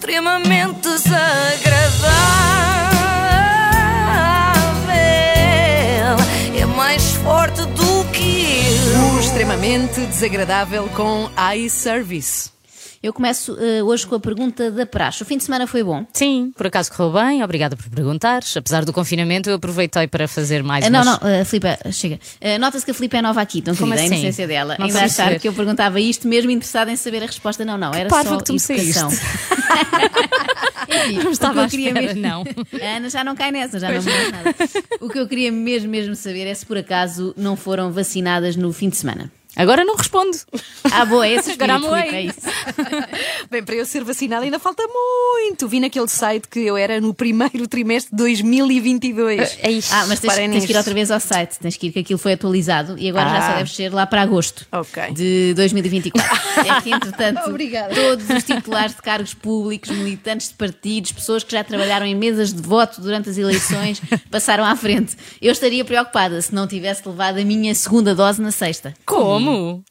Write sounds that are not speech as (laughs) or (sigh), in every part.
extremamente desagradável. É mais forte do que eu. O extremamente desagradável com iService. Eu começo eh, hoje com a pergunta da praxe. O fim de semana foi bom? Sim, por acaso correu bem, obrigada por perguntares. Apesar do confinamento, eu aproveitei para fazer mais Ah, não, umas- não, uh, Filipe, chega. Uh, Nota-se que a Filipe é nova aqui, então Como querida, a assim? inocência dela. Não Ainda achar que eu perguntava isto, mesmo interessada em saber a resposta. Não, não, era parva só que tu me educação. (laughs) (laughs) Enfim, Não estava que eu queria mesmo... não. A (laughs) Ana já não cai nessa, já não me nada. O que eu queria mesmo, mesmo saber é se por acaso não foram vacinadas no fim de semana. Agora não respondo. Ah, boa, é (laughs) esse Agora é isso. (laughs) Bem, para eu ser vacinada ainda falta muito. Vi naquele site que eu era no primeiro trimestre de 2022. É isto. Ah, mas tens, tens que ir outra vez ao site, tens que ir que aquilo foi atualizado e agora já Ah. só deve ser lá para agosto Ok. de 2024. (laughs) é que, entretanto, Obrigada. todos os titulares de cargos públicos, militantes de partidos, pessoas que já trabalharam em mesas de voto durante as eleições, passaram à frente. Eu estaria preocupada se não tivesse levado a minha segunda dose na sexta. Como? kamu.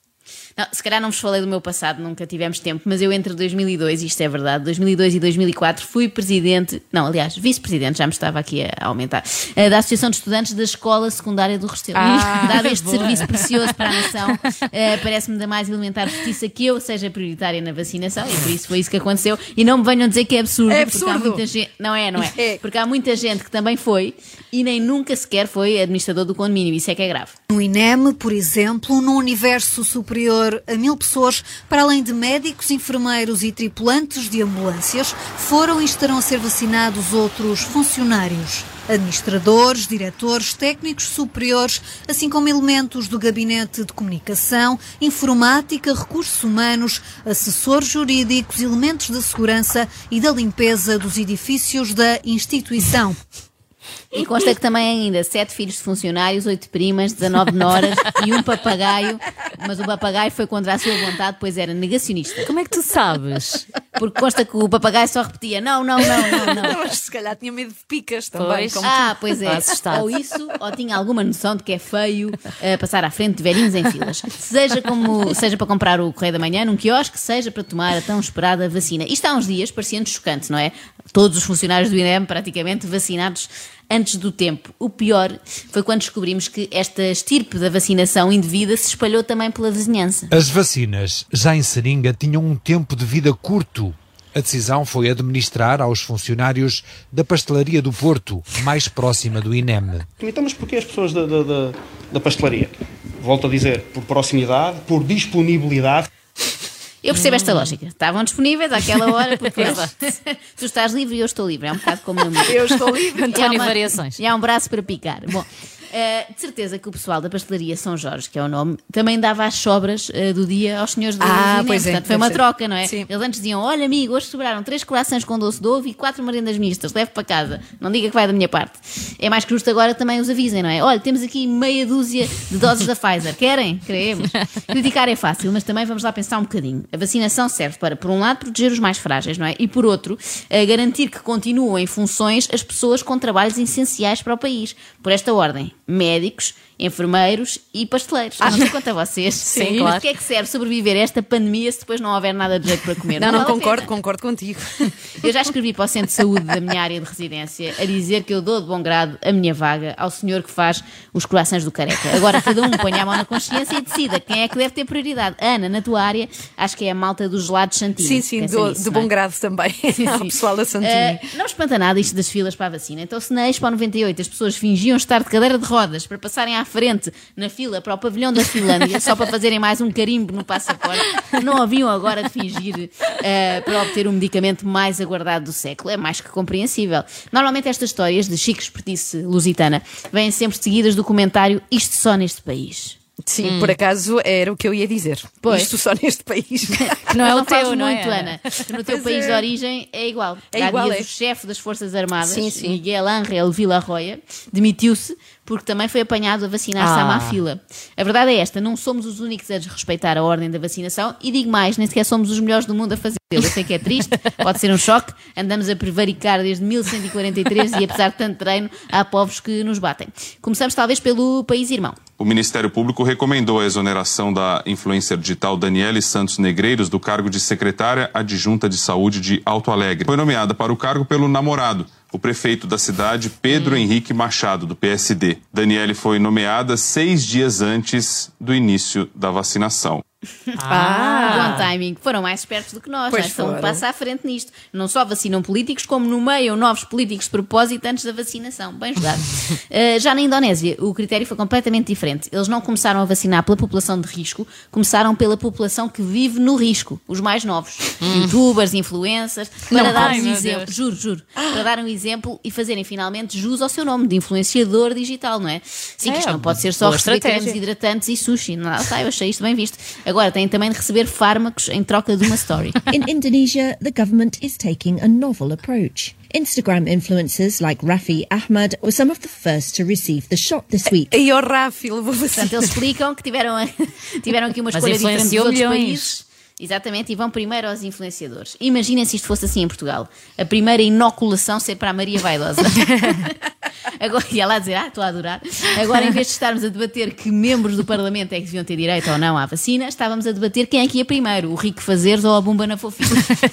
Não, se calhar não vos falei do meu passado, nunca tivemos tempo, mas eu entre 2002, isto é verdade, 2002 e 2004 fui presidente, não, aliás, vice-presidente, já me estava aqui a aumentar, eh, da Associação de Estudantes da Escola Secundária do Restelo. Ah, (laughs) Dado este boa. serviço precioso para a nação, eh, parece-me da mais elementar justiça que eu seja prioritária na vacinação e por isso foi isso que aconteceu. E não me venham dizer que é absurdo, É porque há absurdo. muita gente, não é, não é? É. Porque há muita gente que também foi e nem nunca sequer foi administrador do condomínio, isso é que é grave. No INEM, por exemplo, num universo superior a mil pessoas, para além de médicos, enfermeiros e tripulantes de ambulâncias, foram e estarão a ser vacinados outros funcionários. Administradores, diretores, técnicos superiores, assim como elementos do gabinete de comunicação, informática, recursos humanos, assessores jurídicos, elementos da segurança e da limpeza dos edifícios da instituição. E consta que também ainda sete filhos de funcionários, oito primas, 19 noras e um papagaio, mas o papagaio foi contra a sua vontade, pois era negacionista. Como é que tu sabes? Porque consta que o papagaio só repetia: não, não, não, não, não. Mas se calhar tinha medo de picas também. Pois. Ah, pois é. Está assustado. Ou isso, ou tinha alguma noção de que é feio eh, passar à frente de velhinhos em filas. Seja, como, seja para comprar o Correio da Manhã num quiosque, seja para tomar a tão esperada vacina. Isto há uns dias parecia-nos chocante, não é? Todos os funcionários do INEM praticamente vacinados antes do tempo. O pior foi quando descobrimos que esta estirpe da vacinação indevida se espalhou também pela vizinhança. As vacinas, já em seringa, tinham um tempo de vida curto. A decisão foi administrar aos funcionários da pastelaria do Porto, mais próxima do INEM. Então, mas porquê as pessoas da, da, da, da pastelaria? Volto a dizer, por proximidade, por disponibilidade. Eu percebo esta lógica. Estavam disponíveis àquela hora porque (laughs) (laughs) tu estás livre e eu estou livre. É um bocado como meu. Eu estou livre. António E há uma- Variações. E há um braço para picar. Bom, eh, de certeza que o pessoal da pastelaria São Jorge, que é o nome, também dava as sobras eh, do dia aos senhores do Ah, pois é, Portanto, foi uma ser. troca, não é? Sim. Eles antes diziam: Olha, amigo, hoje sobraram três colações com doce de ovo e quatro merendas mistas. Leve para casa. Não diga que vai da minha parte. É mais que justo agora também os avisem, não é? Olha, temos aqui meia dúzia de doses da Pfizer. Querem? Queremos. Criticar é fácil, mas também vamos lá pensar um bocadinho. A vacinação serve para, por um lado, proteger os mais frágeis, não é? E por outro, eh, garantir que continuam em funções as pessoas com trabalhos essenciais para o país. Por esta ordem, médicos, enfermeiros e pasteleiros. Não sei quanto a vocês. (laughs) Sim, Mas claro. de que é que serve sobreviver a esta pandemia se depois não houver nada de jeito para comer? Não, não, vale a concordo, concordo contigo. (laughs) Eu já escrevi para o Centro de Saúde da minha área de residência a dizer que eu dou de bom grado a minha vaga ao senhor que faz os corações do careca. Agora cada um ponha a mão na consciência e decida quem é que deve ter prioridade. Ana, na tua área, acho que é a malta dos gelados Santinho. Sim, sim, do, nisso, de não é? bom grado também. Sim, (laughs) Ao sim. pessoal da Santinho. Eh, não espanta nada isto das filas para a vacina. Então, se na Expo 98 as pessoas fingiam estar de cadeira de rodas para passarem à frente na fila para o pavilhão da Finlândia só para fazerem mais um carimbo no passaporte, não haviam agora de fingir eh, para obter o medicamento mais aguardado do século. É mais que compreensível. Normalmente estas histórias de chique espertice lusitana vêm sempre seguidas do comentário isto só neste país. Sim, por acaso era o que eu ia dizer. Pois. Isto só neste país. (laughs) Que não é o teu, não é? muito, Ana. Que No teu Pois país é. de origem é igual. É Há igual, dias é. o chefe das Forças Armadas, Sim, sim. Miguel Ángel Villarroya, demitiu-se porque também foi apanhado a vacinar-se à má Ah. fila. A verdade é esta: não somos os únicos a desrespeitar a ordem da vacinação e digo mais, nem sequer somos os melhores do mundo a fazê-lo. Eu sei que é triste, (laughs) pode ser um choque, andamos a prevaricar desde 1143 e apesar de tanto treino, há povos que nos batem. Começamos talvez pelo país irmão. O Ministério Público recomendou a exoneração da influencer digital Daniele Santos Negreiros do cargo de secretária adjunta de saúde de Alto Alegre. Foi nomeada para o cargo pelo namorado, o prefeito da cidade, Pedro Henrique Machado, do PSD. Daniele foi nomeada seis dias antes do início da vacinação. Bom timing. Foram mais espertos do que nós. Pois já estão um foram. passo à frente nisto. Não só vacinam políticos, como nomeiam novos políticos de propósito antes da vacinação. Bem jogado. Uh, (laughs) já na Indonésia, o critério foi completamente diferente. Eles não começaram a vacinar pela população de risco, começaram pela população que vive no risco, os mais novos. Youtubers, influencers, para Não, dar ai, um exemplo. Deus. Juro, juro. Para dar um exemplo e fazerem finalmente jus ao seu nome de influenciador digital, não é? Sim, que É, isto não pode ser só receber cremes hidratantes e sushi. Não, tá, eu achei isto bem visto. Agora têm também de receber fármacos em troca de uma story. (laughs) In Indonesia, the government is taking a novel approach. Instagram influencers like Rafi Ahmad were some of the first to receive the shot this week. Aí ao Rafi, levou Portanto, eles explicam que tiveram, (laughs) tiveram aqui uma escolha diferente dos outros milhões. países. Exatamente, e vão primeiro aos influenciadores. Imaginem se isto fosse assim em Portugal. A primeira inoculação ser para a Maria Vaidosa. (laughs) Agora, ia lá dizer, ah, estou a adorar. Agora, em vez de estarmos a debater que membros do Parlamento é que deviam ter direito ou não à vacina, estávamos a debater quem é que ia primeiro, o Rico Fazeres ou a Bumba na Fofinha.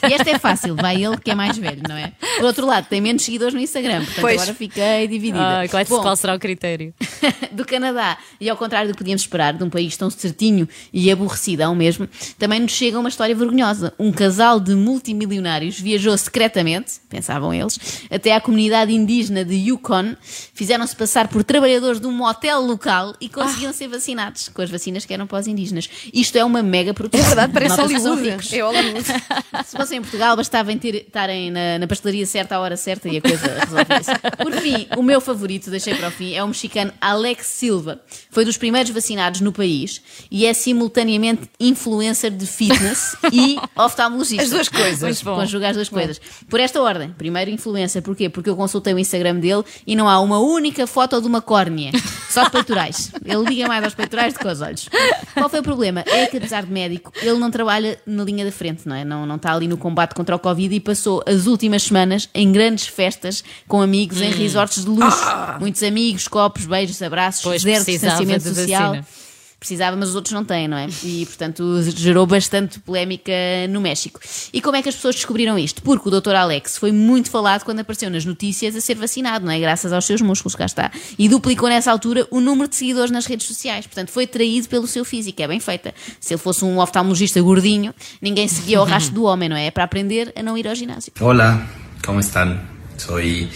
E esta é fácil, vai ele que é mais velho, não é? Por outro lado, tem menos seguidores no Instagram, portanto Pois. agora fiquei dividida. Ai, qual, Bom, qual será o critério? (laughs) do Canadá. E ao contrário do que podíamos esperar de um país tão certinho e aborrecidão mesmo, também nos chega uma história vergonhosa. Um casal de multimilionários viajou secretamente, pensavam eles, até à comunidade indígena de Yukon, fizeram-se passar por trabalhadores de um motel local e conseguiam ser vacinados com as vacinas que eram para os indígenas. Isto é uma mega produção. É verdade, parece Hollywood. É Hollywood. (laughs) Se fossem em Portugal, bastava estarem na, na pastelaria certa à hora certa e a coisa resolvia-se. Por fim, o meu favorito, deixei para o fim, é o mexicano Alex Silva. Foi dos primeiros vacinados no país e é simultaneamente influencer de fitness e (laughs) oftalmologista. As duas coisas. Bom. Conjugar as duas coisas. Por esta ordem, primeiro influencer, porquê? Porque eu consultei o Instagram dele e não há uma única foto de uma córnea, só de peitorais. (laughs) Ele liga mais aos peitorais do que aos olhos. Qual foi o problema? É que, apesar de médico, ele não trabalha na linha da frente, não é? Não, não está ali no combate contra o Covid e passou as últimas semanas em grandes festas com amigos em resorts de luxo. Muitos amigos, copos, beijos, abraços, Pois, zero distanciamento social. vacina. Precisava, mas os outros não têm, não é? E, portanto, gerou bastante polémica no México. E como é que as pessoas descobriram isto? Porque o Dr. Alex foi muito falado quando apareceu nas notícias a ser vacinado, não é? Graças aos seus músculos, cá está. E duplicou nessa altura o número de seguidores nas redes sociais. Portanto, foi traído pelo seu físico. É bem feita. Se ele fosse um oftalmologista gordinho, ninguém seguia o (laughs) rastro do homem, não é? É para aprender a não ir ao ginásio. Hola, ¿cómo están? Soy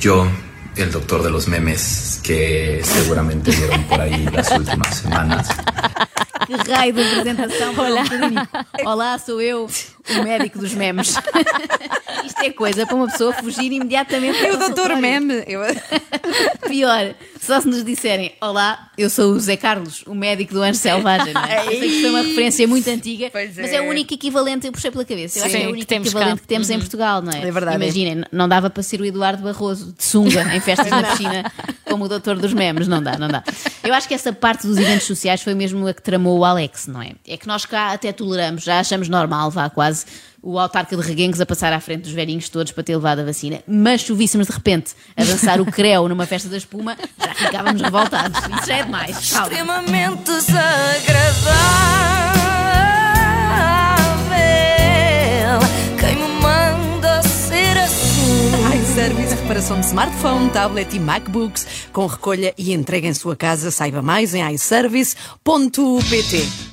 yo, el doctor de los memes que seguramente vieron por ahí las últimas semanas. (laughs) Que raio de apresentação para Olá. Olá, sou eu, o médico dos memes. (laughs) Isto é coisa para uma pessoa fugir imediatamente. E o ao doutor. Meme. Eu... (laughs) Pior, só se nos disserem Olá, eu sou o Zé Carlos, o médico do Anjo Selvagem. Não é? Eu sei que isto foi uma referência muito antiga, Pois mas é é. o único equivalente, eu puxei pela cabeça. Eu acho Sim, que é o que único temos equivalente cá. que temos em Portugal, não é? É verdade, é. Imaginem, não dava para ser o Eduardo Barroso de sunga em festas na (laughs) piscina como o doutor dos memes, não dá, não dá. Eu acho que essa parte dos eventos sociais foi mesmo a que tramou o Alex, não é? É que nós cá até toleramos, já achamos normal, vá quase, o autarca de Reguengos a passar à frente dos velhinhos todos para ter levado a vacina. Mas se o víssemos de repente a dançar o creu numa festa da espuma, já ficávamos revoltados. Isso já é demais. Calma. De smartphone, tablet e MacBooks com recolha e entrega em sua casa. Saiba mais em iService.pt.